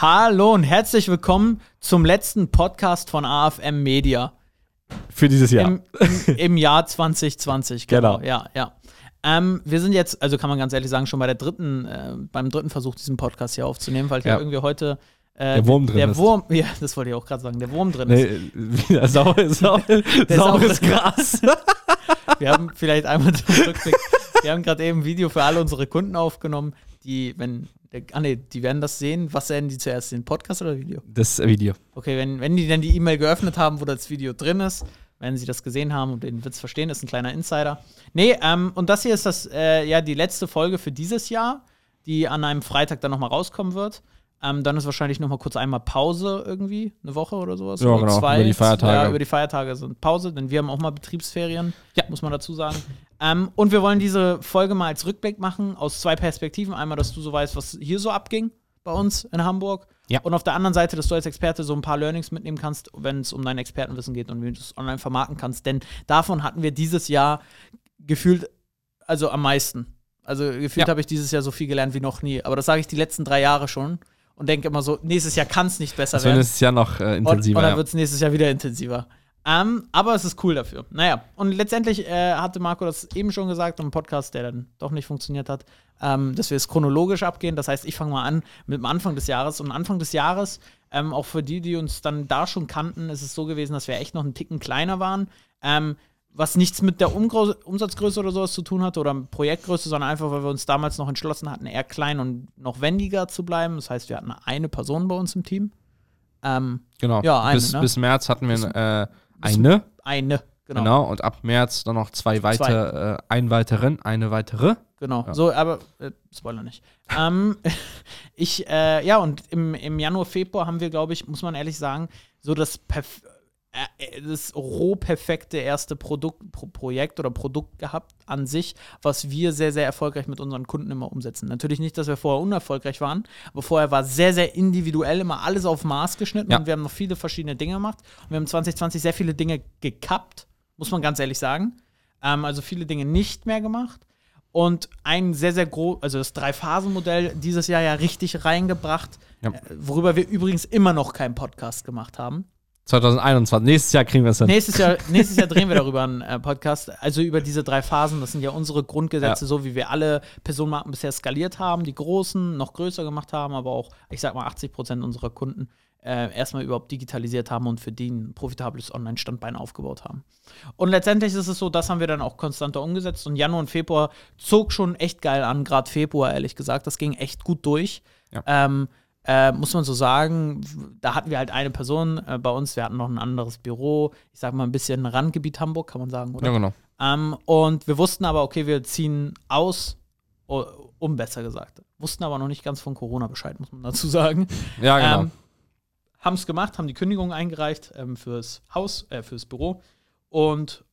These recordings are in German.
Hallo und herzlich willkommen zum letzten Podcast von AFM Media. Für dieses Jahr. Im, im, im Jahr 2020, genau. Genau. Ja, ja. Ähm, wir sind jetzt, also kann man ganz ehrlich sagen, schon bei der dritten, äh, beim dritten Versuch, diesen Podcast hier aufzunehmen, weil hier Ja. irgendwie heute äh, Der Wurm drin der ist. Wurm, ja, das wollte ich auch gerade sagen, der Wurm drin ist. Nee, wieder sau, sau, saures saure- Gras. Wir haben vielleicht einmal zum Rückblick, wir haben gerade eben ein Video für alle unsere Kunden aufgenommen, die, wenn, ah nee, die werden das sehen. Was sehen die zuerst, den Podcast oder Video? Das Video. Okay, wenn, wenn die dann die E-Mail geöffnet haben, wo das Video drin ist, wenn sie das gesehen haben und den Witz verstehen, ist ein kleiner Insider. Nee, ähm, und das hier ist das, äh, ja, die letzte Folge für dieses Jahr, die an einem Freitag dann nochmal rauskommen wird. Ähm, dann ist wahrscheinlich nochmal kurz einmal Pause irgendwie, eine Woche oder sowas. Ja, oder genau, zwei. über die Feiertage. Ja, über die Feiertage sind Pause, denn wir haben auch mal Betriebsferien, ja. muss man dazu sagen. Ähm, und wir wollen diese Folge mal als Rückblick machen, aus zwei Perspektiven. Einmal, dass du so weißt, was hier so abging bei uns in Hamburg. Ja. Und auf der anderen Seite, dass du als Experte so ein paar Learnings mitnehmen kannst, wenn es um dein Expertenwissen geht und wie du es online vermarkten kannst. Denn davon hatten wir dieses Jahr gefühlt, also am meisten. Also gefühlt Ja. habe ich dieses Jahr so viel gelernt wie noch nie. Aber das sage ich die letzten drei Jahre schon und denke immer so, nächstes Jahr kann es nicht besser Also werden. ist es ja noch äh, Und, intensiver. und dann ja. wird es nächstes Jahr wieder intensiver. Ähm, aber es ist cool dafür. Naja, und letztendlich äh, hatte Marco das eben schon gesagt im Podcast, der dann doch nicht funktioniert hat, ähm, dass wir es chronologisch abgehen. Das heißt, ich fange mal an mit dem Anfang des Jahres. Und Anfang des Jahres, ähm, auch für die, die uns dann da schon kannten, ist es so gewesen, dass wir echt noch einen Ticken kleiner waren. Ähm, was nichts mit der Umgrö Umsatzgröße oder sowas zu tun hatte oder Projektgröße, sondern einfach, weil wir uns damals noch entschlossen hatten, eher klein und noch wendiger zu bleiben. Das heißt, wir hatten eine Person bei uns im Team. Ähm, genau. ja, eine, bis, ne? bis März hatten wir äh, eine. eine, genau. Genau. Und ab März dann noch zwei weitere, äh, ein weiteren, eine weitere. Genau, Ja. so, aber äh, Spoiler nicht. ähm, ich, äh, ja, und im, im Januar, Februar haben wir, glaube ich, muss man ehrlich sagen, so das, perf das roh perfekte erste Produkt, Pro Projekt oder Produkt gehabt an sich, was wir sehr, sehr erfolgreich mit unseren Kunden immer umsetzen. Natürlich nicht, dass wir vorher unerfolgreich waren, aber vorher war sehr, sehr individuell immer alles auf Maß geschnitten Ja. und wir haben noch viele verschiedene Dinge gemacht. Und wir haben 2020 sehr viele Dinge gekappt, muss man ganz ehrlich sagen. Ähm, also viele Dinge nicht mehr gemacht und ein sehr, sehr groß, also das Drei-Phasen-Modell dieses Jahr ja richtig reingebracht, Ja. äh, worüber wir übrigens immer noch keinen Podcast gemacht haben. 2021. Nächstes Jahr kriegen wir es dann. Nächstes Jahr, nächstes Jahr drehen wir darüber einen äh, Podcast, also über diese drei Phasen. Das sind ja unsere Grundgesetze, Ja. so wie wir alle Personenmarken bisher skaliert haben, die großen noch größer gemacht haben, aber auch, ich sag mal, 80 Prozent unserer Kunden äh, erstmal überhaupt digitalisiert haben und für die ein profitables Online-Standbein aufgebaut haben. Und letztendlich ist es so, das haben wir dann auch konstanter umgesetzt und Januar und Februar zog schon echt geil an, gerade Februar, ehrlich gesagt. Das ging echt gut durch. Ja. Ähm, äh, muss man so sagen, da hatten wir halt eine Person äh, bei uns, wir hatten noch ein anderes Büro, ich sag mal ein bisschen Randgebiet Hamburg, kann man sagen, oder? Ja, genau. Ähm, und wir wussten aber, okay, wir ziehen aus, um besser gesagt. Wussten aber noch nicht ganz von Corona Bescheid, muss man dazu sagen. Ja, genau. Ähm, haben es gemacht, haben die Kündigung eingereicht ähm, fürs Haus, äh, fürs Büro. Und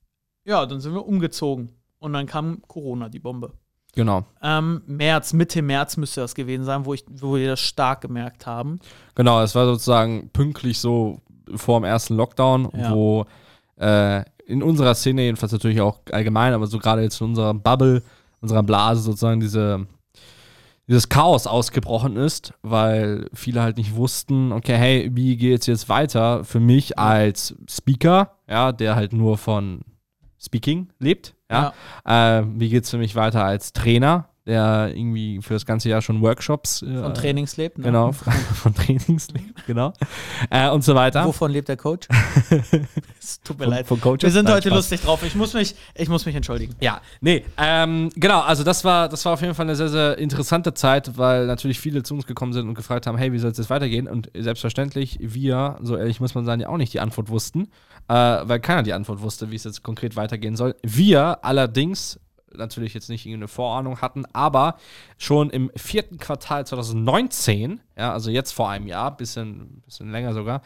ja, dann sind wir umgezogen. Und dann kam Corona, die Bombe. Genau. Ähm, März, Mitte März müsste das gewesen sein, wo, ich, wo wir das stark gemerkt haben. Genau, es war sozusagen pünktlich so vor dem ersten Lockdown, Ja. wo äh, in unserer Szene, jedenfalls natürlich auch allgemein, aber so gerade jetzt in unserer Bubble, unserer Blase sozusagen diese, dieses Chaos ausgebrochen ist, weil viele halt nicht wussten, okay, hey, wie geht's jetzt weiter für mich als Speaker, ja, der halt nur von Speaking lebt, ja. Äh, wie geht's für mich weiter als Trainer, der irgendwie für das ganze Jahr schon Workshops äh, Von Trainings lebt. Ne? Genau, von Trainings lebt, genau. Äh, und so weiter. Wovon lebt der Coach? es tut mir Von- leid. von Coaches? Wir sind Nein, heute Spaß. lustig drauf. Ich muss mich, ich muss mich entschuldigen. Ja, nee, ähm, genau, also das war, das war auf jeden Fall eine sehr, sehr interessante Zeit, weil natürlich viele zu uns gekommen sind und gefragt haben, hey, wie soll es jetzt weitergehen? Und selbstverständlich, wir, so ehrlich muss man sagen, ja auch nicht die Antwort wussten, äh, weil keiner die Antwort wusste, wie es jetzt konkret weitergehen soll. Wir allerdings natürlich jetzt nicht irgendeine Vorahnung hatten, aber schon im vierten Quartal 2019, ja, also jetzt vor einem Jahr, bisschen, bisschen länger sogar,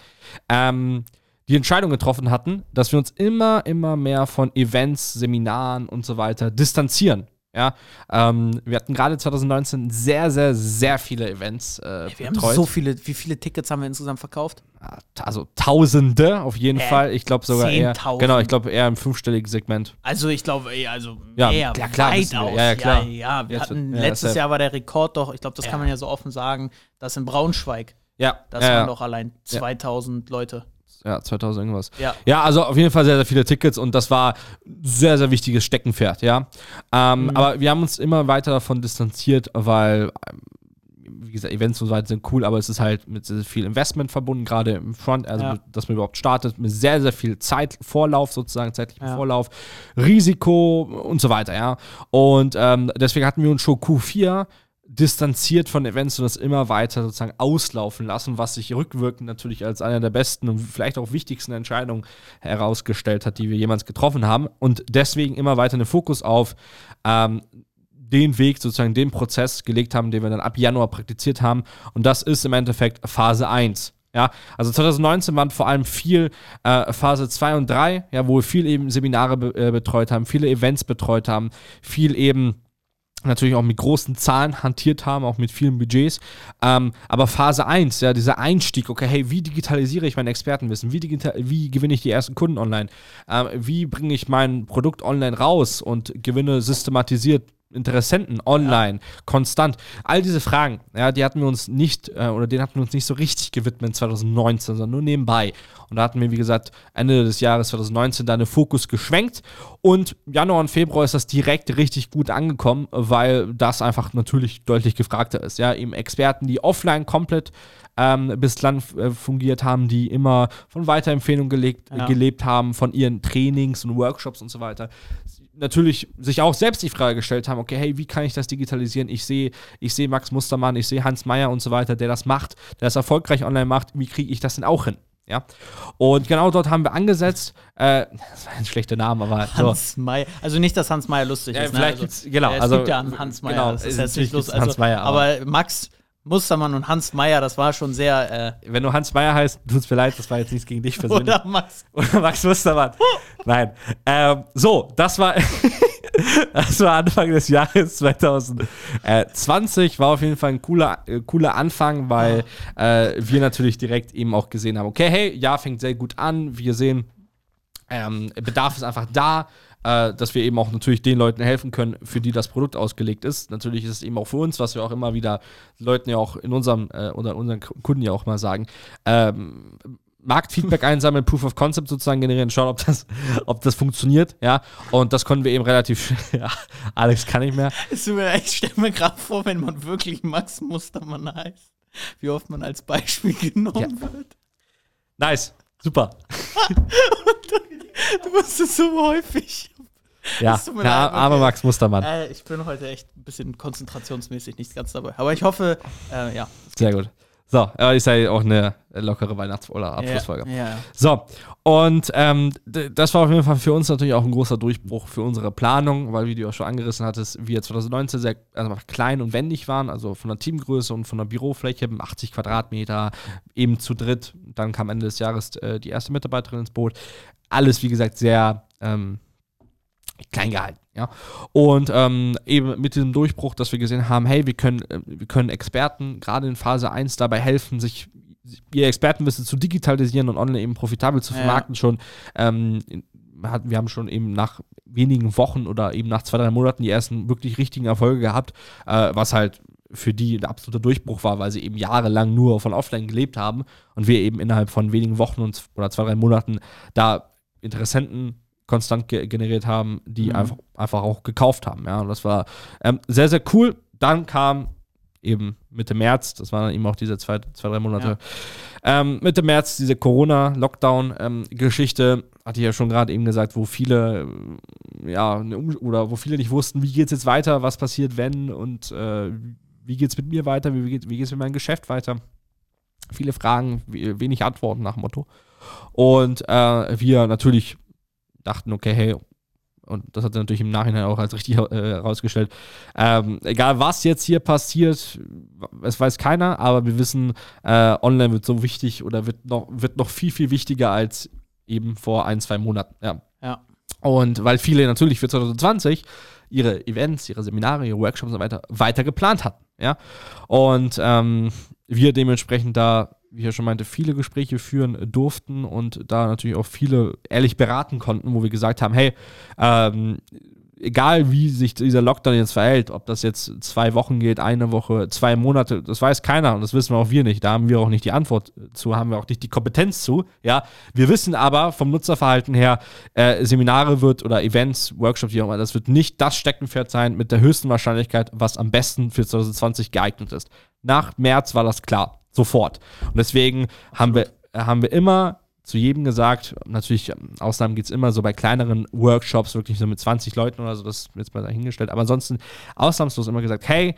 ähm, die Entscheidung getroffen hatten, dass wir uns immer, immer mehr von Events, Seminaren und so weiter distanzieren. Ja, ähm, wir hatten gerade 2019 sehr, sehr, sehr viele Events äh, Wir haben betreut. so viele, wie viele Tickets haben wir insgesamt verkauft? also Tausende auf jeden Äh, Fall. Ich glaube sogar eher, 10.000. genau, ich glaube eher im fünfstelligen Segment. Also ich glaube, ey, also Ja, mehr, ja, klar, wir. weitaus. Ja, ja, klar. Ja, ja, wir Jetzt hatten wird- letztes. Jahr war der Rekord doch, ich glaube, das kann man ja so offen sagen, dass in Braunschweig Ja. Das waren doch allein 2000 Leute. Ja, 2000 irgendwas. Ja. Ja, also auf jeden Fall sehr, sehr viele Tickets und das war sehr, sehr wichtiges Steckenpferd, ja. Ähm, Mhm. Aber wir haben uns immer weiter davon distanziert, weil, ähm, wie gesagt, Events und so weiter sind cool, aber es ist halt mit sehr, sehr viel Investment verbunden, gerade im Front, also Ja. dass man überhaupt startet, mit sehr, sehr viel Zeit, Vorlauf sozusagen, zeitlichem Ja. Vorlauf, Risiko und so weiter, ja. Und ähm, deswegen hatten wir uns schon Q4 distanziert von Events und das immer weiter sozusagen auslaufen lassen, was sich rückwirkend natürlich als eine der besten und vielleicht auch wichtigsten Entscheidungen herausgestellt hat, die wir jemals getroffen haben. Und deswegen immer weiter den Fokus auf ähm, den Weg, sozusagen den Prozess gelegt haben, den wir dann ab Januar praktiziert haben. Und das ist im Endeffekt Phase 1. Ja, also 2019 waren vor allem viel äh, Phase 2 und 3, ja, wo wir viel eben Seminare be äh, betreut haben, viele Events betreut haben, viel eben natürlich auch mit großen Zahlen hantiert haben, auch mit vielen Budgets. Ähm, aber Phase 1, ja, dieser Einstieg, okay, hey, wie digitalisiere ich mein Expertenwissen? Wie, wie gewinne ich die ersten Kunden online? Ähm, wie bringe ich mein Produkt online raus und gewinne systematisiert Interessenten online, konstant. All diese Fragen, ja, die hatten wir uns nicht, äh, oder denen hatten wir uns nicht so richtig gewidmet 2019, sondern nur nebenbei. Und da hatten wir, wie gesagt, Ende des Jahres 2019 da einen Fokus geschwenkt. Und Januar und Februar ist das direkt richtig gut angekommen, weil das einfach natürlich deutlich gefragter ist. Ja, eben Experten, die offline komplett ähm, bislang äh, fungiert haben, die immer von Weiterempfehlungen gelegt, Ja. gelebt haben, von ihren Trainings und Workshops und so weiter natürlich sich auch selbst die Frage gestellt haben, okay, hey, wie kann ich das digitalisieren? Ich sehe ich sehe Max Mustermann, ich sehe Hans Meyer und so weiter, der das macht, der das erfolgreich online macht, wie kriege ich das denn auch hin? Ja, und genau dort haben wir angesetzt, äh, das war ein schlechter Name, aber so. Hans Meyer. Also nicht, dass Hans Meyer lustig Ja, ist. vielleicht ne? gibt's- genau, äh, Es also, gibt ja einen Hans Meyer. genau, das ist jetzt natürlich nicht lustig. aber, aber- Max Mustermann und Hans Meyer, das war schon sehr. Äh, Wenn du Hans Meyer heißt, tut's mir leid, das war jetzt nichts gegen dich persönlich. oder Max. Oder Max Mustermann. Nein. Ähm, so, das war, das war Anfang des Jahres 2020. War auf jeden Fall ein cooler, äh, cooler Anfang, weil äh, wir natürlich direkt eben auch gesehen haben, okay, hey, Jahr fängt sehr gut an. Wir sehen, ähm, Bedarf ist einfach da, äh, dass wir eben auch natürlich den Leuten helfen können, für die das Produkt ausgelegt ist. Natürlich ist es eben auch für uns, was wir auch immer wieder Leuten ja auch in unserem, äh, oder unseren Kunden ja auch mal sagen, ähm, Marktfeedback einsammeln, Proof of Concept sozusagen generieren, schauen, ob das, ob das funktioniert, ja. Und das konnten wir eben relativ schnell. Ja, Alex kann nicht mehr. Ich stelle mir gerade vor, wenn man wirklich Max Mustermann heißt, wie oft man als Beispiel genommen wird. Nice, super. Du machst es so häufig. Ja, ja leid, armer okay. Max Mustermann. Äh, ich bin heute echt ein bisschen konzentrationsmäßig nicht ganz dabei. Aber ich hoffe, äh, ja. Sehr gut. So, aber ist ja auch eine lockere Weihnachts- oder Abschlussfolge. Ja, ja. So, und ähm, das war auf jeden Fall für uns natürlich auch ein großer Durchbruch für unsere Planung, weil, wie du auch schon angerissen hattest, wir 2019 sehr also klein und wendig waren, also von der Teamgröße und von der Bürofläche, 80 Quadratmeter, eben zu dritt. Dann kam Ende des Jahres äh, die erste Mitarbeiterin ins Boot. Alles, wie gesagt, sehr ähm, klein gehalten. Ja? Und ähm, eben mit diesem Durchbruch, dass wir gesehen haben, hey, wir können, äh, wir können Experten gerade in Phase 1 dabei helfen, sich ihr Expertenwissen zu digitalisieren und online eben profitabel zu Ja. vermarkten schon. Ähm, wir haben schon eben nach wenigen Wochen oder eben nach zwei, drei Monaten die ersten wirklich richtigen Erfolge gehabt, äh, was halt für die ein absoluter Durchbruch war, weil sie eben jahrelang nur von Offline gelebt haben und wir eben innerhalb von wenigen Wochen und, oder zwei, drei Monaten da Interessenten konstant ge generiert haben, die Mhm. einfach, einfach auch gekauft haben. Ja, und das war ähm, sehr, sehr cool. Dann kam eben Mitte März, das waren dann eben auch diese zwei, zwei drei Monate, ähm, Mitte März diese Corona-Lockdown-Geschichte, hatte ich ja schon gerade eben gesagt, wo viele, äh, ja, Um- oder wo viele nicht wussten, wie geht es jetzt weiter, was passiert, wenn und äh, wie geht es mit mir weiter, wie geht wie es mit meinem Geschäft weiter. Viele Fragen, we- wenig Antworten nach dem Motto. Und äh, wir natürlich dachten, okay, hey, und das hat sich natürlich im Nachhinein auch als richtig äh, herausgestellt, ähm, egal was jetzt hier passiert, es weiß keiner, aber wir wissen, äh, online wird so wichtig oder wird noch, wird noch viel, viel wichtiger als eben vor ein, zwei Monaten. Ja. Ja. Und weil viele natürlich für 2020 ihre Events, ihre Seminare, ihre Workshops und so weiter weiter geplant hatten. Ja. Und ähm, wir dementsprechend da, wie ich schon meinte, viele Gespräche führen durften und da natürlich auch viele ehrlich beraten konnten, wo wir gesagt haben, hey, ähm, egal wie sich dieser Lockdown jetzt verhält, ob das jetzt zwei Wochen geht, eine Woche, zwei Monate, das weiß keiner und das wissen auch wir nicht. Da haben wir auch nicht die Antwort zu, haben wir auch nicht die Kompetenz zu. Ja, wir wissen aber vom Nutzerverhalten her, äh, Seminare wird oder Events, Workshops, wie auch immer, das wird nicht das Steckenpferd sein mit der höchsten Wahrscheinlichkeit, was am besten für 2020 geeignet ist. Nach März war das klar, sofort. Und deswegen haben wir, haben wir immer zu jedem gesagt, natürlich, ähm, Ausnahmen gibt es immer so bei kleineren Workshops, wirklich so mit 20 Leuten oder so, das ist jetzt mal dahingestellt, aber ansonsten ausnahmslos immer gesagt, hey,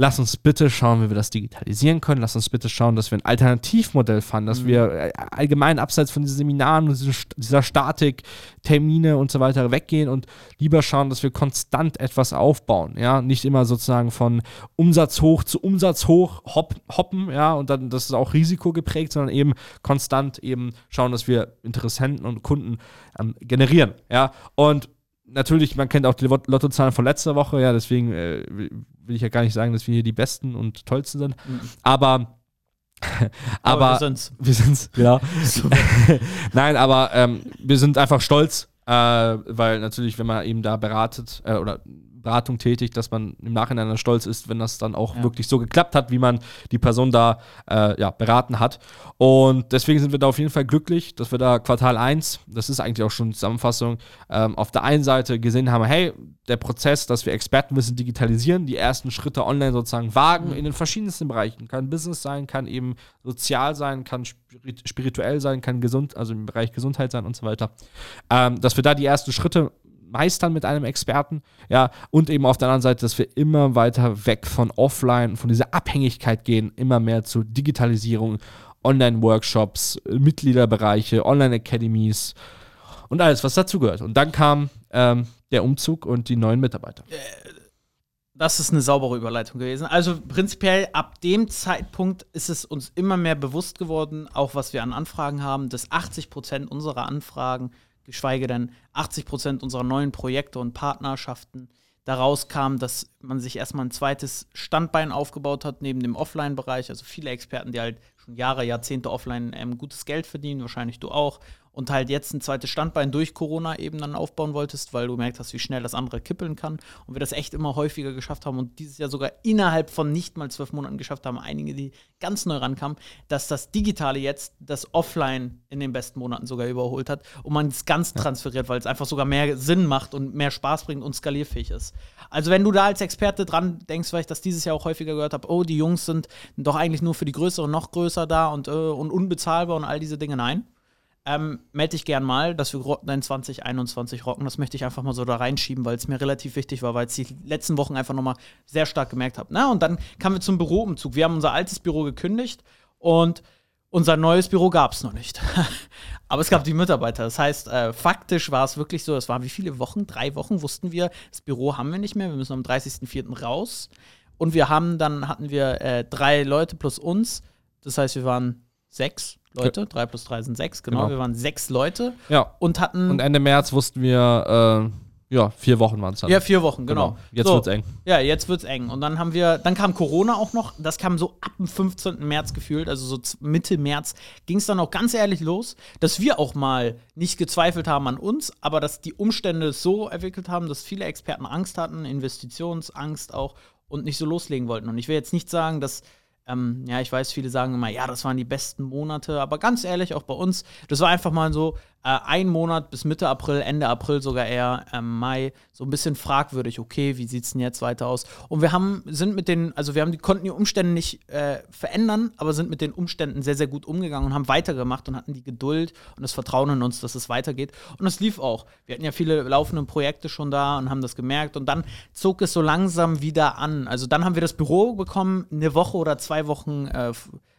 lass uns bitte schauen, wie wir das digitalisieren können. Lass uns bitte schauen, dass wir ein Alternativmodell fanden, dass mhm. wir äh, allgemein abseits von diesen Seminaren und dieser Statik, Termine und so weiter weggehen und lieber schauen, dass wir konstant etwas aufbauen. Ja, nicht immer sozusagen von Umsatz hoch zu Umsatz hoch hop, hoppen, ja, und dann das ist auch risikogeprägt, sondern eben konstant eben schauen, dass wir Interessenten und Kunden ähm, generieren. Ja, und natürlich, man kennt auch die Lottozahlen von letzter Woche, ja, deswegen äh, will ich ja gar nicht sagen, dass wir hier die Besten und Tollsten sind. Mhm. Aber aber, aber, wir sind's. Wir sind's, genau. Nein, aber ähm, wir sind einfach stolz, äh, weil natürlich, wenn man eben da beratet äh, oder Beratung tätigt, dass man im Nachhinein dann stolz ist, wenn das dann auch ja. wirklich so geklappt hat, wie man die Person da äh, ja, beraten hat. Und deswegen sind wir da auf jeden Fall glücklich, dass wir da Quartal 1, das ist eigentlich auch schon eine Zusammenfassung, ähm, auf der einen Seite gesehen haben, hey, der Prozess, dass wir Expertenwissen digitalisieren, die ersten Schritte online sozusagen wagen, mhm. in den verschiedensten Bereichen. Kann Business sein, kann eben sozial sein, kann spirituell sein, kann gesund, also im Bereich Gesundheit sein und so weiter. Ähm, dass wir da die ersten Schritte meistern mit einem Experten. Ja, und eben auf der anderen Seite, dass wir immer weiter weg von Offline, von dieser Abhängigkeit gehen, immer mehr zu Digitalisierung, Online-Workshops, Mitgliederbereiche, Online-Academies und alles, was dazugehört. Und dann kam ähm, der Umzug und die neuen Mitarbeiter. Äh, das ist eine saubere Überleitung gewesen. Also prinzipiell ab dem Zeitpunkt ist es uns immer mehr bewusst geworden, auch was wir an Anfragen haben, dass 80 Prozent unserer Anfragen geschweige denn 80 Prozent unserer neuen Projekte und Partnerschaften daraus kam, dass man sich erstmal ein zweites Standbein aufgebaut hat neben dem Offline-Bereich. Also viele Experten, die halt schon Jahre, Jahrzehnte offline ähm, gutes Geld verdienen, wahrscheinlich du auch, und halt jetzt ein zweites Standbein durch Corona eben dann aufbauen wolltest, weil du gemerkt hast, wie schnell das andere kippeln kann und wir das echt immer häufiger geschafft haben und dieses Jahr sogar innerhalb von nicht mal zwölf Monaten geschafft haben, einige, die ganz neu rankamen, dass das Digitale jetzt das Offline in den besten Monaten sogar überholt hat und man es ganz transferiert, weil es einfach sogar mehr Sinn macht und mehr Spaß bringt und skalierfähig ist. Also wenn du da als Experte dran denkst, weil ich das dieses Jahr auch häufiger gehört habe, oh, die Jungs sind doch eigentlich nur für die Größeren noch größer da und, äh, und unbezahlbar und all diese Dinge, nein ähm, melde dich gern mal, dass wir dein 2021 rocken. Das möchte ich einfach mal so da reinschieben, weil es mir relativ wichtig war, weil ich die letzten Wochen einfach nochmal sehr stark gemerkt habe. Na, und dann kamen wir zum Büroumzug. Wir haben unser altes Büro gekündigt und unser neues Büro gab es noch nicht. Aber es gab die Mitarbeiter. Das heißt, äh, faktisch war es wirklich so, es waren wie viele Wochen? Drei Wochen wussten wir, das Büro haben wir nicht mehr, wir müssen am 30.04. raus. Und wir haben dann, hatten wir äh, drei Leute plus uns. Das heißt, wir waren sechs Leute. Drei plus drei sind sechs, genau. genau. Wir waren sechs Leute. Ja. Und hatten. Und Ende März wussten wir, äh, ja, vier Wochen waren es dann. Ja, vier Wochen, genau. genau. Jetzt so, wird's eng. Ja, jetzt wird's eng. Und dann haben wir, dann kam Corona auch noch. Das kam so ab dem 15. März gefühlt, also so Mitte März ging es dann auch ganz ehrlich los, dass wir auch mal nicht gezweifelt haben an uns, aber dass die Umstände so entwickelt haben, dass viele Experten Angst hatten, Investitionsangst auch und nicht so loslegen wollten. Und ich will jetzt nicht sagen, dass ähm, ja, ich weiß, viele sagen immer, ja, das waren die besten Monate, aber ganz ehrlich, auch bei uns, das war einfach mal so äh, ein Monat bis Mitte April, Ende April sogar eher ähm, Mai, so ein bisschen fragwürdig, okay, wie sieht es denn jetzt weiter aus? Und wir haben, sind mit den, also wir haben die, konnten die Umstände nicht äh, verändern, aber sind mit den Umständen sehr, sehr gut umgegangen und haben weitergemacht und hatten die Geduld und das Vertrauen in uns, dass es weitergeht. Und es lief auch. Wir hatten ja viele laufende Projekte schon da und haben das gemerkt und dann zog es so langsam wieder an. Also dann haben wir das Büro bekommen, eine Woche oder zwei Wochen, äh,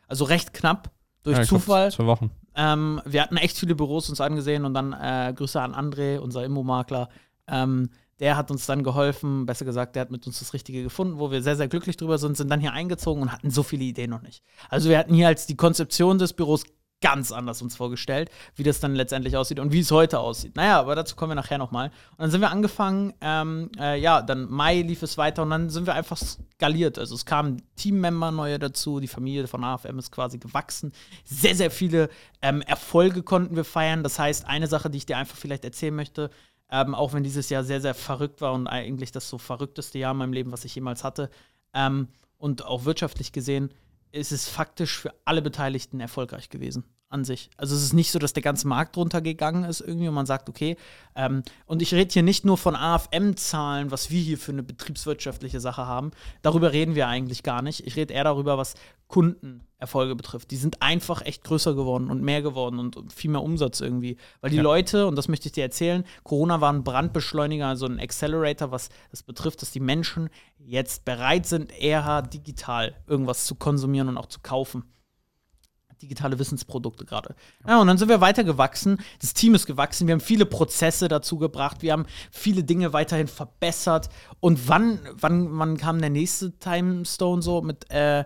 also recht knapp durch ja, Zufall. Zwei Wochen. Ähm, wir hatten echt viele Büros uns angesehen und dann äh, Grüße an André, unser Immomakler. Ähm, der hat uns dann geholfen, besser gesagt, der hat mit uns das Richtige gefunden, wo wir sehr, sehr glücklich drüber sind, sind dann hier eingezogen und hatten so viele Ideen noch nicht. Also wir hatten hier als die Konzeption des Büros ganz anders uns vorgestellt, wie das dann letztendlich aussieht und wie es heute aussieht. Naja, aber dazu kommen wir nachher nochmal. Und dann sind wir angefangen, ähm, äh, ja, dann Mai lief es weiter und dann sind wir einfach skaliert. Also es kamen Teammember neue dazu, die Familie von AFM ist quasi gewachsen. Sehr, sehr viele ähm, Erfolge konnten wir feiern. Das heißt, eine Sache, die ich dir einfach vielleicht erzählen möchte, ähm, auch wenn dieses Jahr sehr, sehr verrückt war und eigentlich das so verrückteste Jahr in meinem Leben, was ich jemals hatte. Ähm, und auch wirtschaftlich gesehen ist es faktisch für alle Beteiligten erfolgreich gewesen an sich. Also es ist nicht so, dass der ganze Markt runtergegangen ist irgendwie und man sagt, okay, ähm, und ich rede hier nicht nur von AFM-Zahlen, was wir hier für eine betriebswirtschaftliche Sache haben. Darüber reden wir eigentlich gar nicht. Ich rede eher darüber, was Kundenerfolge betrifft. Die sind einfach echt größer geworden und mehr geworden und viel mehr Umsatz irgendwie. Weil die ja. Leute, und das möchte ich dir erzählen, Corona war ein Brandbeschleuniger, also ein Accelerator, was das betrifft, dass die Menschen jetzt bereit sind, eher digital irgendwas zu konsumieren und auch zu kaufen digitale Wissensprodukte gerade. Ja, und dann sind wir weiter gewachsen. Das Team ist gewachsen. Wir haben viele Prozesse dazu gebracht. Wir haben viele Dinge weiterhin verbessert. Und wann, wann, wann kam der nächste Timestone so mit äh,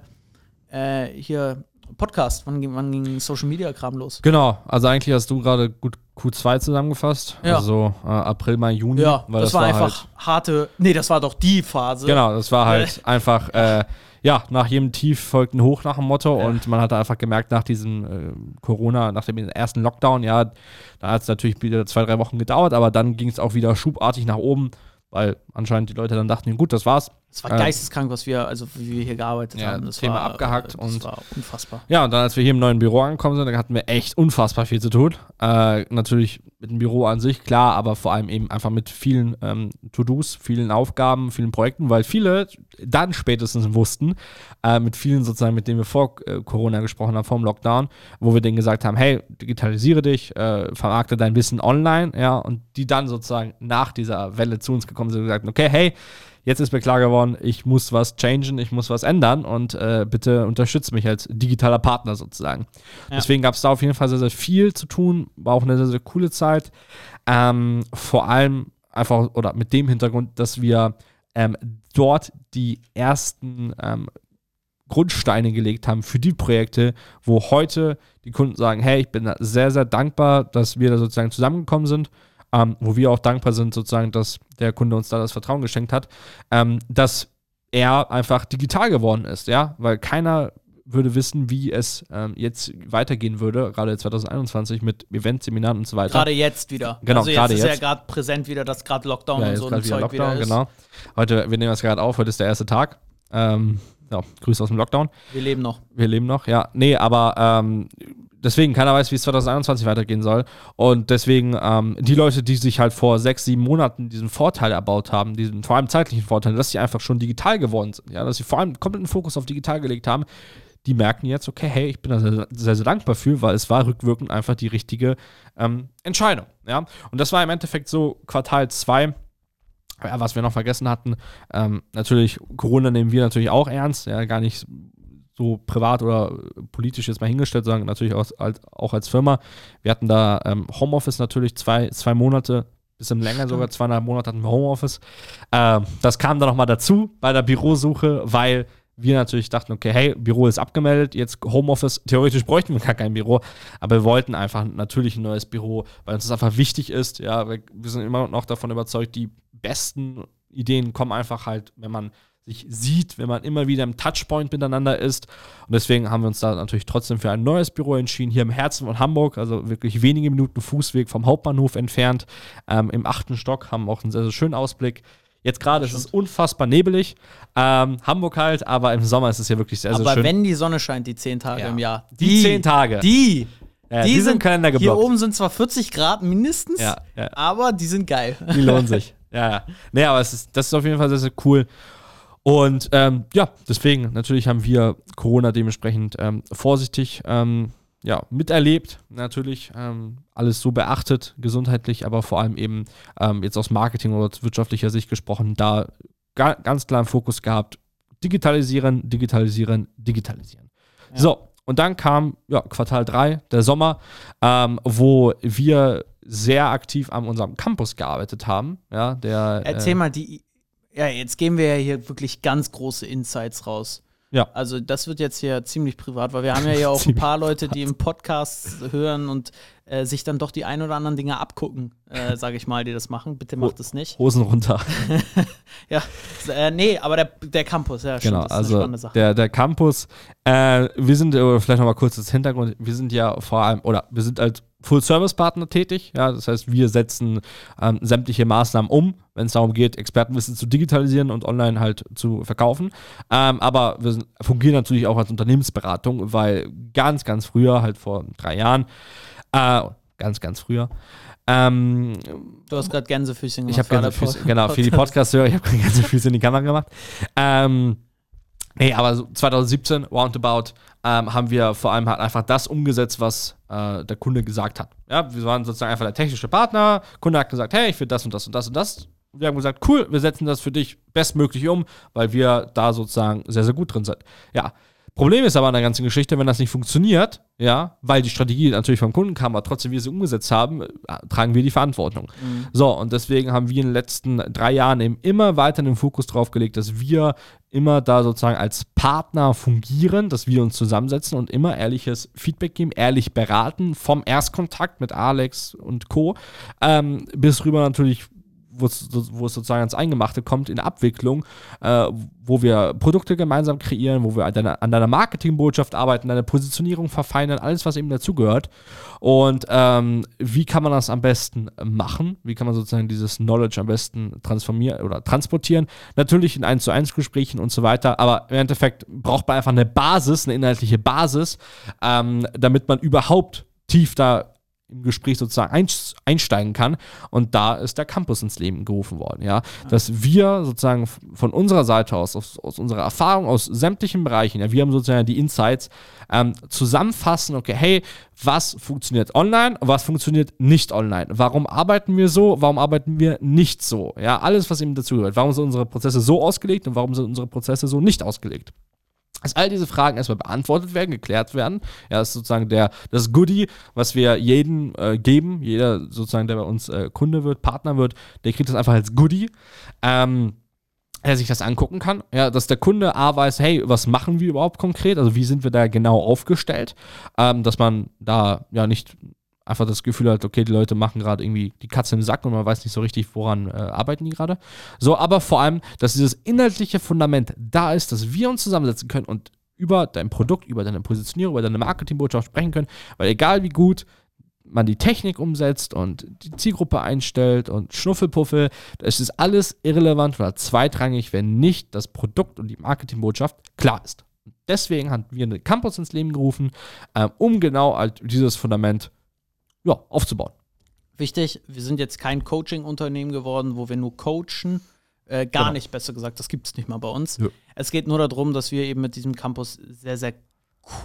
äh, hier Podcast? Wann, wann ging Social Media Kram los? Genau, also eigentlich hast du gerade gut Q2 zusammengefasst. Ja. Also äh, April, Mai, Juni. Ja, das, das, war, war einfach halt harte. Nee, das war doch die Phase. Genau, das war halt einfach. Äh, ja, nach jedem Tief folgt ein Hoch nach dem Motto ja. und man hat einfach gemerkt, nach diesem äh, Corona, nach dem ersten Lockdown, ja, da hat es natürlich wieder zwei, drei Wochen gedauert, aber dann ging es auch wieder schubartig nach oben, weil anscheinend die Leute dann dachten, gut, das war's. Es war geisteskrank, was wir, also wie wir hier gearbeitet ja, haben. Das Thema war, abgehackt das und war unfassbar. Ja, und dann, als wir hier im neuen Büro angekommen sind, dann hatten wir echt unfassbar viel zu tun. Äh, natürlich mit dem Büro an sich, klar, aber vor allem eben einfach mit vielen ähm, To-Dos, vielen Aufgaben, vielen Projekten, weil viele dann spätestens wussten, äh, mit vielen sozusagen, mit denen wir vor äh, Corona gesprochen haben, vor dem Lockdown, wo wir denen gesagt haben, hey, digitalisiere dich, äh, vermarkte dein Wissen online, ja, und die dann sozusagen nach dieser Welle zu uns gekommen sind und gesagt, okay, hey, Jetzt ist mir klar geworden, ich muss was changen, ich muss was ändern und äh, bitte unterstützt mich als digitaler Partner sozusagen. Ja. Deswegen gab es da auf jeden Fall sehr, sehr viel zu tun. War auch eine sehr, sehr coole Zeit. Ähm, vor allem einfach oder mit dem Hintergrund, dass wir ähm, dort die ersten ähm, Grundsteine gelegt haben für die Projekte, wo heute die Kunden sagen, hey, ich bin sehr, sehr dankbar, dass wir da sozusagen zusammengekommen sind ähm, wo wir auch dankbar sind, sozusagen, dass der Kunde uns da das Vertrauen geschenkt hat, ähm, dass er einfach digital geworden ist, ja, weil keiner würde wissen, wie es ähm, jetzt weitergehen würde, gerade 2021 mit Eventseminaren und so weiter. Gerade jetzt wieder. Genau, also gerade jetzt. ist ja gerade präsent wieder, dass gerade Lockdown ja, und so ein Zeug Lockdown, wieder ist. Genau. Heute, wir nehmen das gerade auf, heute ist der erste Tag. Ähm, ja, Grüße aus dem Lockdown. Wir leben noch. Wir leben noch, ja. Nee, aber ähm, deswegen, keiner weiß, wie es 2021 weitergehen soll. Und deswegen, ähm, die Leute, die sich halt vor sechs, sieben Monaten diesen Vorteil erbaut haben, diesen vor allem zeitlichen Vorteil, dass sie einfach schon digital geworden sind, ja, dass sie vor allem kompletten Fokus auf digital gelegt haben, die merken jetzt, okay, hey, ich bin da sehr, sehr, sehr dankbar für, weil es war rückwirkend einfach die richtige ähm, Entscheidung. Ja? Und das war im Endeffekt so Quartal 2. Ja, was wir noch vergessen hatten, ähm, natürlich, Corona nehmen wir natürlich auch ernst, ja, gar nicht so privat oder politisch jetzt mal hingestellt, sondern natürlich auch als, auch als Firma. Wir hatten da ähm, Homeoffice natürlich zwei, zwei Monate, bisschen länger sogar, zweieinhalb Monate hatten wir Homeoffice. Ähm, das kam dann nochmal dazu bei der Bürosuche, weil wir natürlich dachten, okay, hey, Büro ist abgemeldet, jetzt Homeoffice, theoretisch bräuchten wir gar kein Büro, aber wir wollten einfach natürlich ein neues Büro, weil uns das einfach wichtig ist, ja, wir sind immer noch davon überzeugt, die besten Ideen kommen einfach halt, wenn man sich sieht, wenn man immer wieder im Touchpoint miteinander ist. Und deswegen haben wir uns da natürlich trotzdem für ein neues Büro entschieden, hier im Herzen von Hamburg, also wirklich wenige Minuten Fußweg vom Hauptbahnhof entfernt. Ähm, Im achten Stock haben wir auch einen sehr, sehr schönen Ausblick. Jetzt gerade ist es unfassbar nebelig. Ähm, Hamburg halt, aber im Sommer ist es ja wirklich sehr, sehr aber schön. Aber wenn die Sonne scheint, die zehn Tage ja. im Jahr. Die, die zehn Tage. Die. Ja, die, die, sind Kalender geblockt. Hier oben sind zwar 40 Grad mindestens, ja, aber die sind geil. Die lohnen sich. Ja, ja. Nee, aber ist, das ist auf jeden Fall sehr, sehr cool. Und ähm, ja, deswegen, natürlich haben wir Corona dementsprechend ähm, vorsichtig ähm, ja, miterlebt. Natürlich ähm, alles so beachtet, gesundheitlich, aber vor allem eben ähm, jetzt aus Marketing oder wirtschaftlicher Sicht gesprochen, da ga ganz klar einen Fokus gehabt. Digitalisieren, digitalisieren, digitalisieren. Ja. So, und dann kam ja, Quartal 3, der Sommer, ähm, wo wir sehr aktiv an unserem Campus gearbeitet haben. Ja, der, Erzähl äh, mal die ja, jetzt geben wir ja hier wirklich ganz große Insights raus. Ja. Also das wird jetzt hier ziemlich privat, weil wir haben ja hier auch ein paar Leute, die im Podcast hören und äh, sich dann doch die ein oder anderen Dinge abgucken, äh, sage ich mal, die das machen. Bitte macht es nicht. Hosen runter. ja, äh, nee, aber der, der Campus, ja, genau, stimmt, also Der, der Campus, äh, wir sind, vielleicht nochmal kurz das Hintergrund, wir sind ja vor allem, oder wir sind halt Full-Service-Partner tätig. Ja, das heißt, wir setzen ähm, sämtliche Maßnahmen um, wenn es darum geht, Expertenwissen zu digitalisieren und online halt zu verkaufen. Ähm, aber wir sind, fungieren natürlich auch als Unternehmensberatung, weil ganz, ganz früher, halt vor drei Jahren, äh, ganz, ganz früher, ähm, du hast gerade Gänsefüßchen gemacht. Ich habe Gänsefüßchen, genau, für die Podcast-Hörer, ich habe Gänsefüßchen in die Kamera gemacht. Ähm, nee, aber so 2017, roundabout, ähm, haben wir vor allem halt einfach das umgesetzt, was äh, der Kunde gesagt hat. Ja, wir waren sozusagen einfach der technische Partner. Kunde hat gesagt, hey, ich will das und das und das und das. Wir haben gesagt, cool, wir setzen das für dich bestmöglich um, weil wir da sozusagen sehr, sehr gut drin sind. Ja, Problem ist aber an der ganzen Geschichte, wenn das nicht funktioniert, ja, weil die Strategie natürlich vom Kunden kam, aber trotzdem wir sie umgesetzt haben, tragen wir die Verantwortung. Mhm. So, und deswegen haben wir in den letzten drei Jahren eben immer weiter den Fokus drauf gelegt, dass wir immer da sozusagen als Partner fungieren, dass wir uns zusammensetzen und immer ehrliches Feedback geben, ehrlich beraten, vom Erstkontakt mit Alex und Co. Ähm, bis rüber natürlich wo es, sozusagen ans Eingemachte kommt in Abwicklung, äh, wo wir Produkte gemeinsam kreieren, wo wir an deiner, an deiner Marketingbotschaft arbeiten, deine Positionierung verfeinern, alles, was eben dazugehört. Und ähm, wie kann man das am besten machen? Wie kann man sozusagen dieses Knowledge am besten transformieren oder transportieren? Natürlich in 1 zu 1 Gesprächen und so weiter, aber im Endeffekt braucht man einfach eine Basis, eine inhaltliche Basis, ähm, damit man überhaupt tief da im Gespräch sozusagen einsteigen kann. Und da ist der Campus ins Leben gerufen worden, ja. Dass wir sozusagen von unserer Seite aus, aus, aus unserer Erfahrung aus sämtlichen Bereichen, ja, wir haben sozusagen die Insights, ähm, zusammenfassen, okay, hey, was funktioniert online, was funktioniert nicht online? Warum arbeiten wir so, warum arbeiten wir nicht so? Ja, alles, was eben dazugehört. Warum sind unsere Prozesse so ausgelegt und warum sind unsere Prozesse so nicht ausgelegt? Dass all diese Fragen erstmal beantwortet werden, geklärt werden. Ja, das ist sozusagen der, das Goodie, was wir jedem äh, geben. Jeder sozusagen, der bei uns äh, Kunde wird, Partner wird, der kriegt das einfach als Goodie. Ähm, der sich das angucken kann, ja, dass der Kunde A weiß, hey, was machen wir überhaupt konkret, also wie sind wir da genau aufgestellt, ähm, dass man da ja nicht einfach das Gefühl hat, okay, die Leute machen gerade irgendwie die Katze im Sack und man weiß nicht so richtig, woran äh, arbeiten die gerade. So, aber vor allem, dass dieses inhaltliche Fundament da ist, dass wir uns zusammensetzen können und über dein Produkt, über deine Positionierung, über deine Marketingbotschaft sprechen können, weil egal wie gut man die Technik umsetzt und die Zielgruppe einstellt und Schnuffelpuffel, das ist alles irrelevant oder zweitrangig, wenn nicht das Produkt und die Marketingbotschaft klar ist. Deswegen haben wir einen Campus ins Leben gerufen, äh, um genau halt dieses Fundament ja, aufzubauen. Wichtig, wir sind jetzt kein Coaching-Unternehmen geworden, wo wir nur coachen. Äh, gar genau. nicht, besser gesagt, das gibt es nicht mal bei uns. Ja. Es geht nur darum, dass wir eben mit diesem Campus sehr, sehr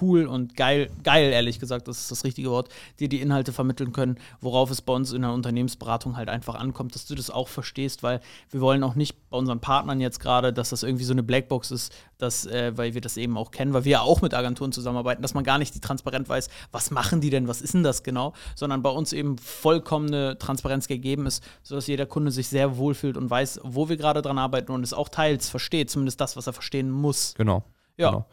cool und geil, geil, ehrlich gesagt, das ist das richtige Wort, dir die Inhalte vermitteln können, worauf es bei uns in der Unternehmensberatung halt einfach ankommt, dass du das auch verstehst, weil wir wollen auch nicht bei unseren Partnern jetzt gerade, dass das irgendwie so eine Blackbox ist, dass, äh, weil wir das eben auch kennen, weil wir ja auch mit Agenturen zusammenarbeiten, dass man gar nicht die transparent weiß, was machen die denn, was ist denn das genau, sondern bei uns eben vollkommene Transparenz gegeben ist, sodass jeder Kunde sich sehr wohlfühlt und weiß, wo wir gerade dran arbeiten und es auch teils versteht, zumindest das, was er verstehen muss. Genau. Ja. Genau.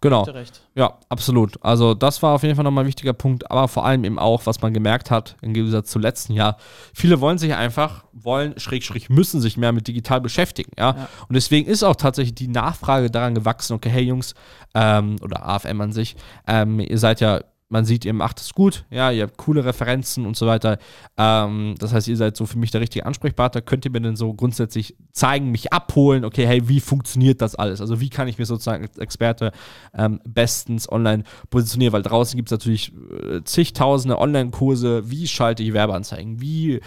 Genau. Ja, absolut. Also das war auf jeden Fall nochmal ein wichtiger Punkt, aber vor allem eben auch, was man gemerkt hat, im Gegensatz zu letzten Jahr, viele wollen sich einfach, wollen, schräg, schräg, müssen sich mehr mit digital beschäftigen, ja? ja. Und deswegen ist auch tatsächlich die Nachfrage daran gewachsen, okay, hey Jungs, ähm, oder AFM an sich, ähm, ihr seid ja man sieht, ihr macht es gut, ja, ihr habt coole Referenzen und so weiter. Ähm, das heißt, ihr seid so für mich der richtige Ansprechpartner. Könnt ihr mir denn so grundsätzlich zeigen, mich abholen, okay, hey, wie funktioniert das alles? Also wie kann ich mir sozusagen als Experte ähm, bestens online positionieren? Weil draußen gibt es natürlich äh, zigtausende Online-Kurse, wie schalte ich Werbeanzeigen, wie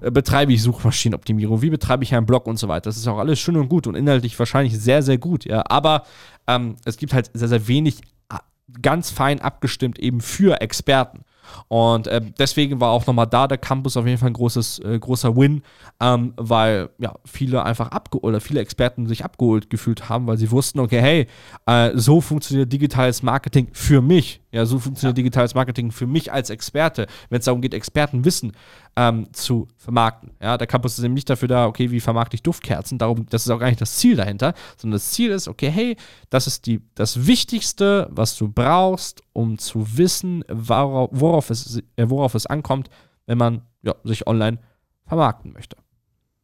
äh, betreibe ich Suchmaschinenoptimierung, wie betreibe ich einen Blog und so weiter. Das ist auch alles schön und gut und inhaltlich wahrscheinlich sehr, sehr gut, ja. Aber ähm, es gibt halt sehr, sehr wenig ganz fein abgestimmt eben für Experten. Und äh, deswegen war auch nochmal da der Campus auf jeden Fall ein großes, äh, großer Win, ähm, weil ja viele einfach abgeholt oder viele Experten sich abgeholt gefühlt haben, weil sie wussten, okay, hey, äh, so funktioniert digitales Marketing für mich. Ja, so funktioniert ja. digitales Marketing für mich als Experte, wenn es darum geht, Expertenwissen ähm, zu vermarkten. Ja, der Campus ist eben nicht dafür da, okay, wie vermarkte ich Duftkerzen, darum, das ist auch gar nicht das Ziel dahinter, sondern das Ziel ist, okay, hey, das ist die, das Wichtigste, was du brauchst, um zu wissen, worauf, worauf, es, äh, worauf es ankommt, wenn man ja, sich online vermarkten möchte.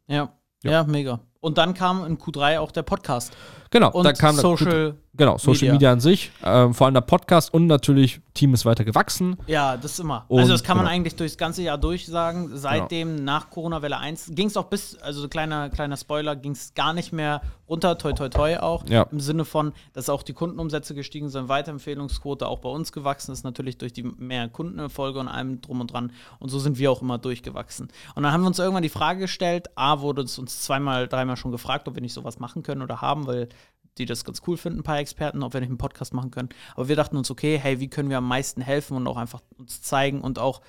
Ja, ja, ja, mega. Und dann kam in Q3 auch der Podcast. Genau, Und da kam dann- Social genau, Social Media. Media, an sich, ähm, vor allem der Podcast und natürlich Team ist weiter gewachsen. Ja, das immer. Und- also das kann man genau. eigentlich durchs ganze Jahr durch sagen. Seitdem nach Corona-Welle 1 ging es auch bis, also so kleiner, kleiner Spoiler, ging es gar nicht mehr runter, toi toi toi auch. Ja. Im Sinne von, dass auch die Kundenumsätze gestiegen sind, Weiterempfehlungsquote auch bei uns gewachsen ist, natürlich durch die mehr Kundenerfolge und allem drum und dran. Und so sind wir auch immer durchgewachsen. Und dann haben wir uns irgendwann die Frage gestellt, A, wurde es uns zweimal, dreimal schon gefragt, ob wir nicht sowas machen können oder haben, weil die das ganz cool finden, ein paar Experten, ob wir nicht einen Podcast machen können. Aber wir dachten uns, okay, hey, wie können wir am meisten helfen und auch einfach uns zeigen und auch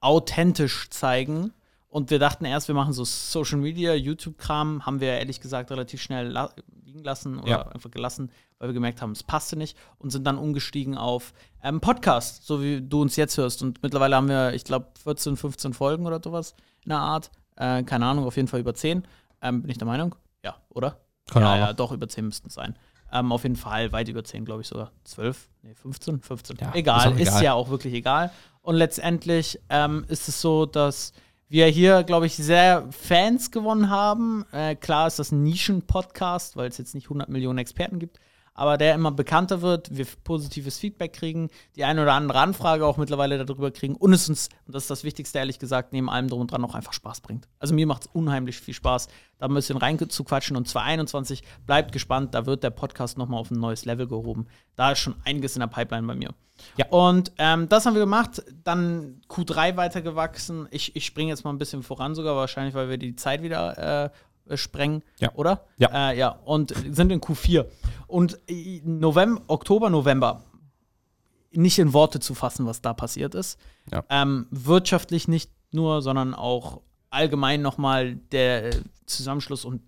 authentisch zeigen. Und wir dachten erst, wir machen so Social Media, YouTube-Kram, haben wir ehrlich gesagt relativ schnell la liegen lassen oder Ja. einfach gelassen, weil wir gemerkt haben, es passte nicht und sind dann umgestiegen auf ähm, Podcast, so wie du uns jetzt hörst. Und mittlerweile haben wir, ich glaube, 14, 15 Folgen oder sowas in der Art. Äh, keine Ahnung, auf jeden Fall über 10. Ähm, bin ich der Meinung? Ja, oder? Keine ja, Ahnung. ja, doch, über 10 müssten es sein. Ähm, auf jeden Fall weit über 10, glaube ich sogar. 12? Nee, 15? 15. Ja, ist egal, ist, egal. ja auch wirklich egal. Und letztendlich ähm, ist es so, dass wir hier, glaube ich, sehr Fans gewonnen haben. Äh, klar ist das ein Nischen-Podcast, weil es jetzt nicht 100 Millionen Experten gibt, aber der immer bekannter wird, wir positives Feedback kriegen, die eine oder andere Anfrage auch mittlerweile darüber kriegen und es uns, und das ist das Wichtigste, ehrlich gesagt, neben allem drum und dran auch einfach Spaß bringt. Also mir macht es unheimlich viel Spaß, da ein bisschen reinzuquatschen und 2021 bleibt gespannt, da wird der Podcast nochmal auf ein neues Level gehoben. Da ist schon einiges in der Pipeline bei mir. Ja. Und ähm, das haben wir gemacht, dann Q3 weitergewachsen. Ich, ich springe jetzt mal ein bisschen voran sogar, wahrscheinlich, weil wir die Zeit wieder äh, sprengen, Ja. oder? Ja. Äh, ja, und sind in Q4. Und äh, November, Oktober, November, nicht in Worte zu fassen, was da passiert ist. Ja. Ähm, wirtschaftlich nicht nur, sondern auch allgemein nochmal der äh, Zusammenschluss und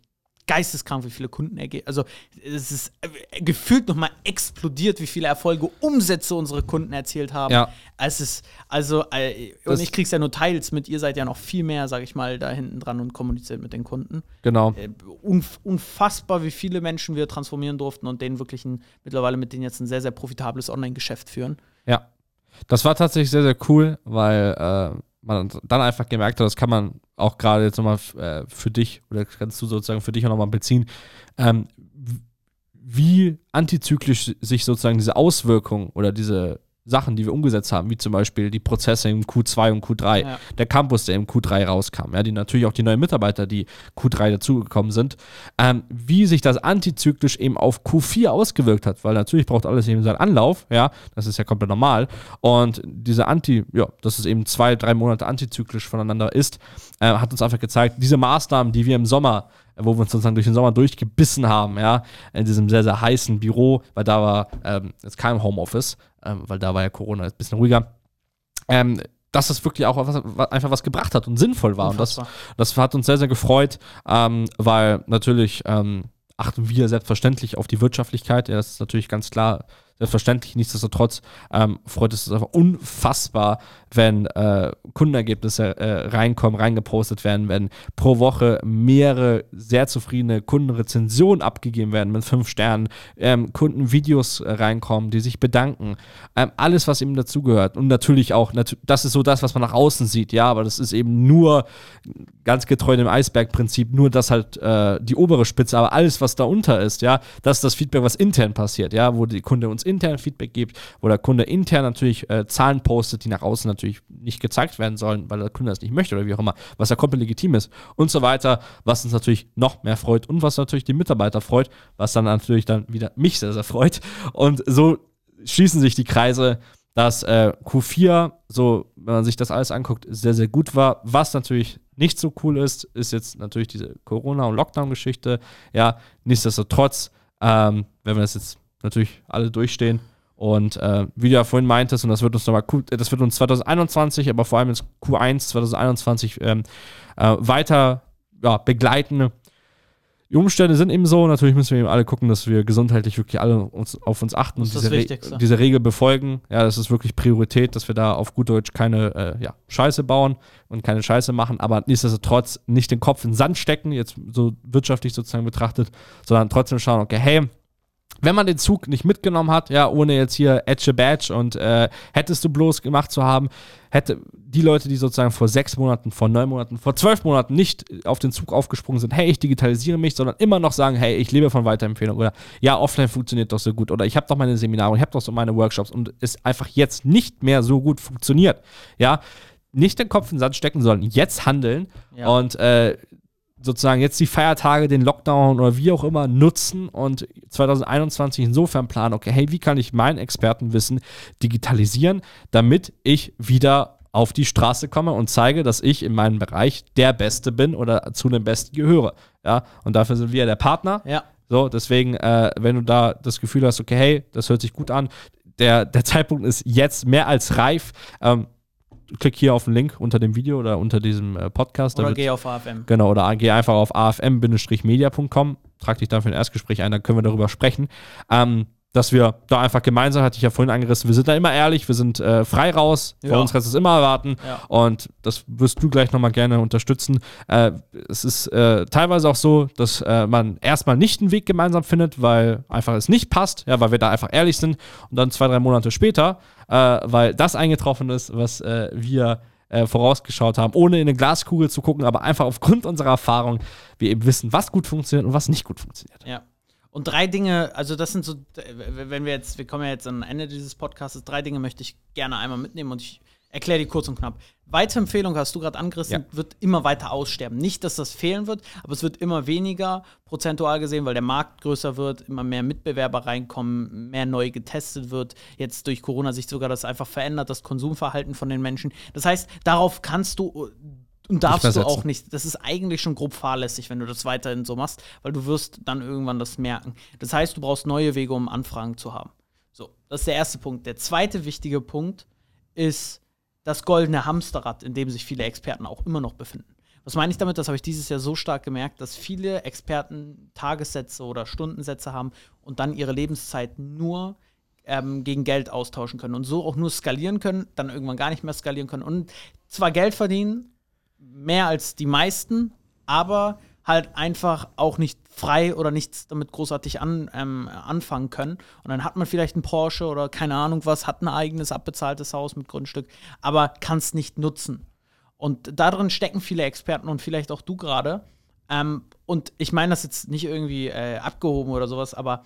geisteskrank, wie viele Kunden ergeben. Also es ist äh, gefühlt nochmal explodiert, wie viele Erfolge, Umsätze unsere Kunden erzielt haben. Ja. Es ist, also, äh, und Das- ich krieg's ja nur teils mit, ihr seid ja noch viel mehr, sag ich mal, da hinten dran und kommuniziert mit den Kunden Genau. äh, unf unfassbar, wie viele Menschen wir transformieren durften und denen wirklich ein, mittlerweile mit denen jetzt ein sehr, sehr profitables Online-Geschäft führen. Ja. Das war tatsächlich sehr, sehr cool, weil äh, man dann einfach gemerkt hat, das kann man auch gerade jetzt nochmal äh, für dich oder kannst du sozusagen für dich auch nochmal beziehen, ähm, wie antizyklisch sich sozusagen diese Auswirkungen oder diese Sachen, die wir umgesetzt haben, wie zum Beispiel die Prozesse im Q2 und Q3, Ja. der Campus, der im Q3 rauskam, ja, die natürlich auch die neuen Mitarbeiter, die Q3 dazugekommen sind, ähm, wie sich das antizyklisch eben auf Q4 ausgewirkt hat, weil natürlich braucht alles eben seinen Anlauf, ja, das ist ja komplett normal. Und diese Anti, ja, dass es eben zwei, drei Monate antizyklisch voneinander ist, äh, hat uns einfach gezeigt, diese Maßnahmen, die wir im Sommer wo wir uns sozusagen durch den Sommer durchgebissen haben, ja, in diesem sehr, sehr heißen Büro, weil da war ähm, jetzt kein Homeoffice, ähm, weil da war ja Corona ein bisschen ruhiger, ähm, dass das wirklich auch was, was, einfach was gebracht hat und sinnvoll war. Und das, Unfassbar. das hat uns sehr, sehr gefreut, ähm, weil natürlich ähm, achten wir selbstverständlich auf die Wirtschaftlichkeit. Ja, das ist natürlich ganz klar, selbstverständlich. Nichtsdestotrotz ähm, freut es uns einfach unfassbar, wenn äh, Kundenergebnisse äh, reinkommen, reingepostet werden, wenn pro Woche mehrere sehr zufriedene Kundenrezensionen abgegeben werden mit fünf Sternen, ähm, Kundenvideos äh, reinkommen, die sich bedanken. Ähm, alles, was eben dazugehört. Und natürlich auch, das ist so das, was man nach außen sieht, ja, aber das ist eben nur ganz getreu dem Eisbergprinzip, nur das halt äh, die obere Spitze, aber alles, was da unter ist, ja, das ist das Feedback, was intern passiert, ja, wo der Kunde uns intern Feedback gibt, wo der Kunde intern natürlich äh, Zahlen postet, die nach außen natürlich nicht gezeigt werden sollen, weil der Kunde das nicht möchte oder wie auch immer, was ja komplett legitim ist und so weiter, was uns natürlich noch mehr freut und was natürlich die Mitarbeiter freut, was dann natürlich dann wieder mich sehr, sehr freut und so schließen sich die Kreise, dass äh, Q4, so wenn man sich das alles anguckt, sehr, sehr gut war. Was natürlich nicht so cool ist, ist jetzt natürlich diese Corona- und Lockdown-Geschichte. Ja, nichtsdestotrotz, ähm, wenn wir das jetzt natürlich alle durchstehen und äh, wie du ja vorhin meintest, und das wird uns nochmal, äh, das wird uns 2021, aber vor allem jetzt Q1 2021 ähm, äh, weiter ja, begleiten. Die Umstände sind eben so. Natürlich müssen wir eben alle gucken, dass wir gesundheitlich wirklich alle uns, auf uns achten und diese, Re diese Regel befolgen. Ja, das ist wirklich Priorität, dass wir da auf gut Deutsch keine äh, ja, Scheiße bauen und keine Scheiße machen, aber nichtsdestotrotz nicht den Kopf in den Sand stecken, jetzt so wirtschaftlich sozusagen betrachtet, sondern trotzdem schauen, okay, hey, wenn man den Zug nicht mitgenommen hat, ja, ohne jetzt hier Edge Badge und äh, hättest du bloß gemacht zu haben, hätte die Leute, die sozusagen vor sechs Monaten, vor neun Monaten, vor zwölf Monaten nicht auf den Zug aufgesprungen sind, hey, ich digitalisiere mich, sondern immer noch sagen, hey, ich lebe von Weiterempfehlung oder ja, offline funktioniert doch so gut oder ich habe doch meine Seminare, ich habe doch so meine Workshops und es einfach jetzt nicht mehr so gut funktioniert, ja, nicht den Kopf in den Sand stecken, sondern jetzt handeln ja. und äh, sozusagen jetzt die Feiertage, den Lockdown oder wie auch immer nutzen und 2021 insofern planen, okay, hey, wie kann ich mein Expertenwissen digitalisieren, damit ich wieder auf die Straße komme und zeige, dass ich in meinem Bereich der Beste bin oder zu den Besten gehöre. Ja, und dafür sind wir der Partner. Ja. So, deswegen, äh, wenn du da das Gefühl hast, okay, hey, das hört sich gut an, der, der Zeitpunkt ist jetzt mehr als reif. Ähm, klick hier auf den Link unter dem Video oder unter diesem äh, Podcast. Oder geh auf AFM. Genau, oder geh einfach auf afm-media.com, trag dich dann für ein Erstgespräch ein, dann können wir darüber sprechen. Ähm, dass wir da einfach gemeinsam, hatte ich ja vorhin angerissen, wir sind da immer ehrlich, wir sind äh, frei raus, ja. bei uns kannst du es immer erwarten ja. und das wirst du gleich nochmal gerne unterstützen. Äh, es ist äh, teilweise auch so, dass äh, man erstmal nicht einen Weg gemeinsam findet, weil einfach es nicht passt, ja, weil wir da einfach ehrlich sind und dann zwei, drei Monate später, äh, weil das eingetroffen ist, was äh, wir vorausgeschaut haben, ohne in eine Glaskugel zu gucken, aber einfach aufgrund unserer Erfahrung, wir eben wissen, was gut funktioniert und was nicht gut funktioniert. Ja. Und drei Dinge, also das sind so, wenn wir jetzt, wir kommen ja jetzt am Ende dieses Podcasts, drei Dinge möchte ich gerne einmal mitnehmen und ich erkläre die kurz und knapp. Weiterempfehlung, hast du gerade angerissen, ja. wird immer weiter aussterben. Nicht, dass das fehlen wird, aber es wird immer weniger prozentual gesehen, weil der Markt größer wird, immer mehr Mitbewerber reinkommen, mehr neu getestet wird. Jetzt durch Corona sich sogar das einfach verändert, das Konsumverhalten von den Menschen. Das heißt, darauf kannst du und darfst du auch nicht. Das ist eigentlich schon grob fahrlässig, wenn du das weiterhin so machst, weil du wirst dann irgendwann das merken. Das heißt, du brauchst neue Wege, um Anfragen zu haben. So, das ist der erste Punkt. Der zweite wichtige Punkt ist das goldene Hamsterrad, in dem sich viele Experten auch immer noch befinden. Was meine ich damit? Das habe ich dieses Jahr so stark gemerkt, dass viele Experten Tagessätze oder Stundensätze haben und dann ihre Lebenszeit nur ähm, gegen Geld austauschen können und so auch nur skalieren können, dann irgendwann gar nicht mehr skalieren können und zwar Geld verdienen, mehr als die meisten, aber halt einfach auch nicht frei oder nichts damit großartig an, ähm, anfangen können. Und dann hat man vielleicht einen Porsche oder keine Ahnung was, hat ein eigenes abbezahltes Haus mit Grundstück, aber kann es nicht nutzen. Und darin stecken viele Experten und vielleicht auch du gerade. Ähm, und ich meine das jetzt nicht irgendwie äh, abgehoben oder sowas, aber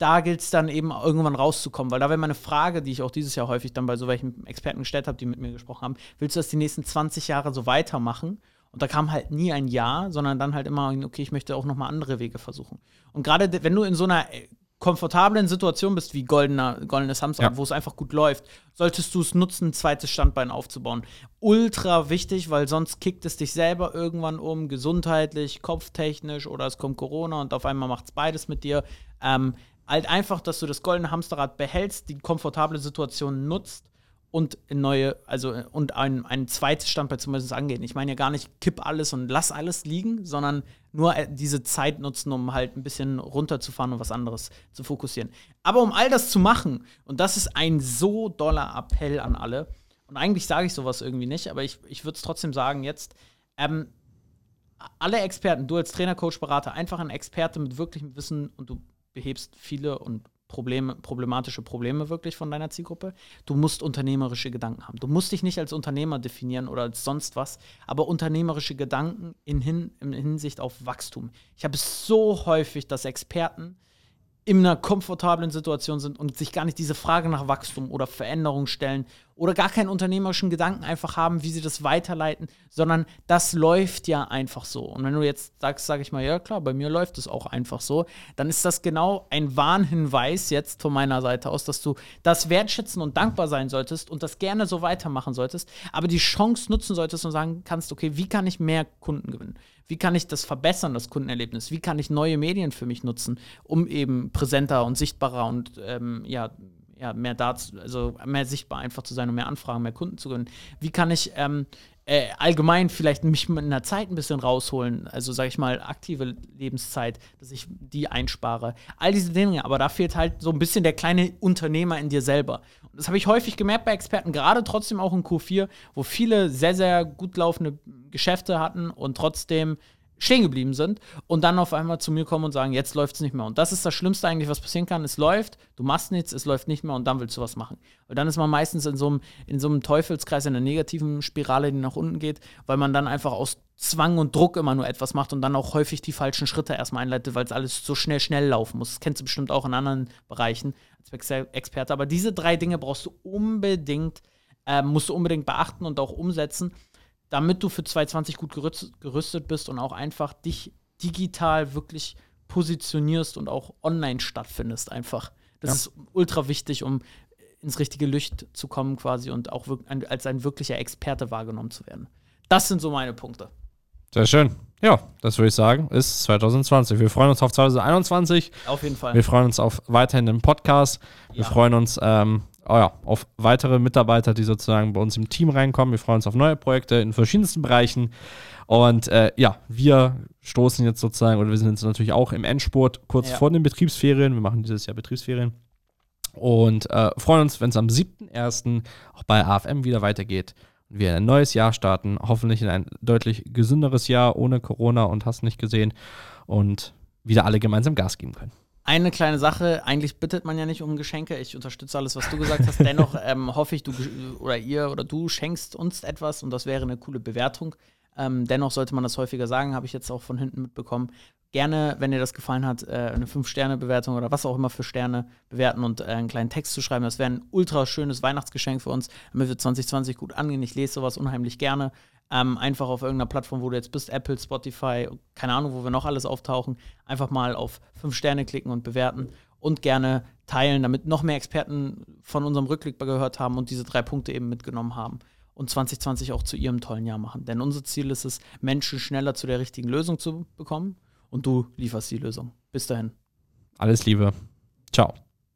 da gilt es dann eben irgendwann rauszukommen, weil da wäre meine Frage, die ich auch dieses Jahr häufig dann bei so welchen Experten gestellt habe, die mit mir gesprochen haben, willst du das die nächsten 20 Jahre so weitermachen? Und da kam halt nie ein Ja, sondern dann halt immer, okay, ich möchte auch noch mal andere Wege versuchen. Und gerade wenn du in so einer äh, komfortablen Situation bist wie goldener, goldenes Hamsterrad, ja. wo es einfach gut läuft, solltest du es nutzen, ein zweites Standbein aufzubauen. Ultra wichtig, weil sonst kickt es dich selber irgendwann um, gesundheitlich, kopftechnisch oder es kommt Corona und auf einmal macht es beides mit dir. Ähm, halt einfach, dass du das goldene Hamsterrad behältst, die komfortable Situation nutzt und neue, also und ein, ein zweites Standbein zumindest angehen. Ich meine ja gar nicht, kipp alles und lass alles liegen, sondern nur äh, diese Zeit nutzen, um halt ein bisschen runterzufahren und was anderes zu fokussieren. Aber um all das zu machen, und das ist ein so doller Appell an alle, und eigentlich sage ich sowas irgendwie nicht, aber ich, ich würde es trotzdem sagen jetzt, ähm, alle Experten, du als Trainer, Coach, Berater, einfach ein Experte mit wirklichem Wissen und du behebst viele und Probleme, problematische Probleme wirklich von deiner Zielgruppe. Du musst unternehmerische Gedanken haben. Du musst dich nicht als Unternehmer definieren oder als sonst was, aber unternehmerische Gedanken in, hin, in Hinsicht auf Wachstum. Ich habe es so häufig, dass Experten in einer komfortablen Situation sind und sich gar nicht diese Frage nach Wachstum oder Veränderung stellen oder gar keinen unternehmerischen Gedanken einfach haben, wie sie das weiterleiten, sondern das läuft ja einfach so. Und wenn du jetzt sagst, sage ich mal, ja klar, bei mir läuft es auch einfach so, dann ist das genau ein Warnhinweis jetzt von meiner Seite aus, dass du das wertschätzen und dankbar sein solltest und das gerne so weitermachen solltest, aber die Chance nutzen solltest und sagen kannst, okay, wie kann ich mehr Kunden gewinnen? Wie kann ich das verbessern, das Kundenerlebnis? Wie kann ich neue Medien für mich nutzen, um eben präsenter und sichtbarer und ähm, ja, ja, mehr dazu, also mehr sichtbar einfach zu sein und mehr Anfragen, mehr Kunden zu gewinnen. Wie kann ich ähm, äh, allgemein vielleicht mich mit einer Zeit ein bisschen rausholen, also sage ich mal aktive Lebenszeit, dass ich die einspare. All diese Dinge, aber da fehlt halt so ein bisschen der kleine Unternehmer in dir selber. Und das habe ich häufig gemerkt bei Experten, gerade trotzdem auch in Q4, wo viele sehr, sehr gut laufende Geschäfte hatten und trotzdem stehen geblieben sind und dann auf einmal zu mir kommen und sagen, jetzt läuft es nicht mehr. Und das ist das Schlimmste eigentlich, was passieren kann. Es läuft, du machst nichts, es läuft nicht mehr und dann willst du was machen. Und dann ist man meistens in so einem, in so einem Teufelskreis, in einer negativen Spirale, die nach unten geht, weil man dann einfach aus Zwang und Druck immer nur etwas macht und dann auch häufig die falschen Schritte erstmal einleitet, weil es alles so schnell, schnell laufen muss. Das kennst du bestimmt auch in anderen Bereichen als Experte. Aber diese drei Dinge brauchst du unbedingt, äh, musst du unbedingt beachten und auch umsetzen damit du für 2020 gut gerüstet bist und auch einfach dich digital wirklich positionierst und auch online stattfindest einfach. Das ja. ist ultra wichtig, um ins richtige Licht zu kommen quasi und auch als ein wirklicher Experte wahrgenommen zu werden. Das sind so meine Punkte. Sehr schön. Ja, das würde ich sagen, ist 2020. Wir freuen uns auf 2021. Auf jeden Fall. Wir freuen uns auf weiterhin den Podcast. Wir ja. freuen uns ähm, oh ja, auf weitere Mitarbeiter, die sozusagen bei uns im Team reinkommen. Wir freuen uns auf neue Projekte in verschiedensten Bereichen. Und äh, ja, wir stoßen jetzt sozusagen, oder wir sind jetzt natürlich auch im Endspurt kurz ja. vor den Betriebsferien. Wir machen dieses Jahr Betriebsferien. Und äh, freuen uns, wenn es am 7.1. auch bei AFM wieder weitergeht und wir ein neues Jahr starten. Hoffentlich in ein deutlich gesünderes Jahr ohne Corona und hast nicht gesehen. Und wieder alle gemeinsam Gas geben können eine kleine Sache, eigentlich bittet man ja nicht um Geschenke. Ich unterstütze alles, was du gesagt hast. Dennoch ähm, hoffe ich, du oder ihr oder du schenkst uns etwas und das wäre eine coole Bewertung. Ähm, dennoch sollte man das häufiger sagen, habe ich jetzt auch von hinten mitbekommen. Gerne, wenn dir das gefallen hat, äh, eine 5-Sterne-Bewertung oder was auch immer für Sterne bewerten und äh, einen kleinen Text zu schreiben. Das wäre ein ultra schönes Weihnachtsgeschenk für uns, damit wir 2020 gut angehen. Ich lese sowas unheimlich gerne. Ähm, einfach auf irgendeiner Plattform, wo du jetzt bist, Apple, Spotify, keine Ahnung, wo wir noch alles auftauchen, einfach mal auf fünf Sterne klicken und bewerten und gerne teilen, damit noch mehr Experten von unserem Rückblick gehört haben und diese drei Punkte eben mitgenommen haben und 2020 auch zu ihrem tollen Jahr machen. Denn unser Ziel ist es, Menschen schneller zu der richtigen Lösung zu bekommen und du lieferst die Lösung. Bis dahin. Alles Liebe. Ciao.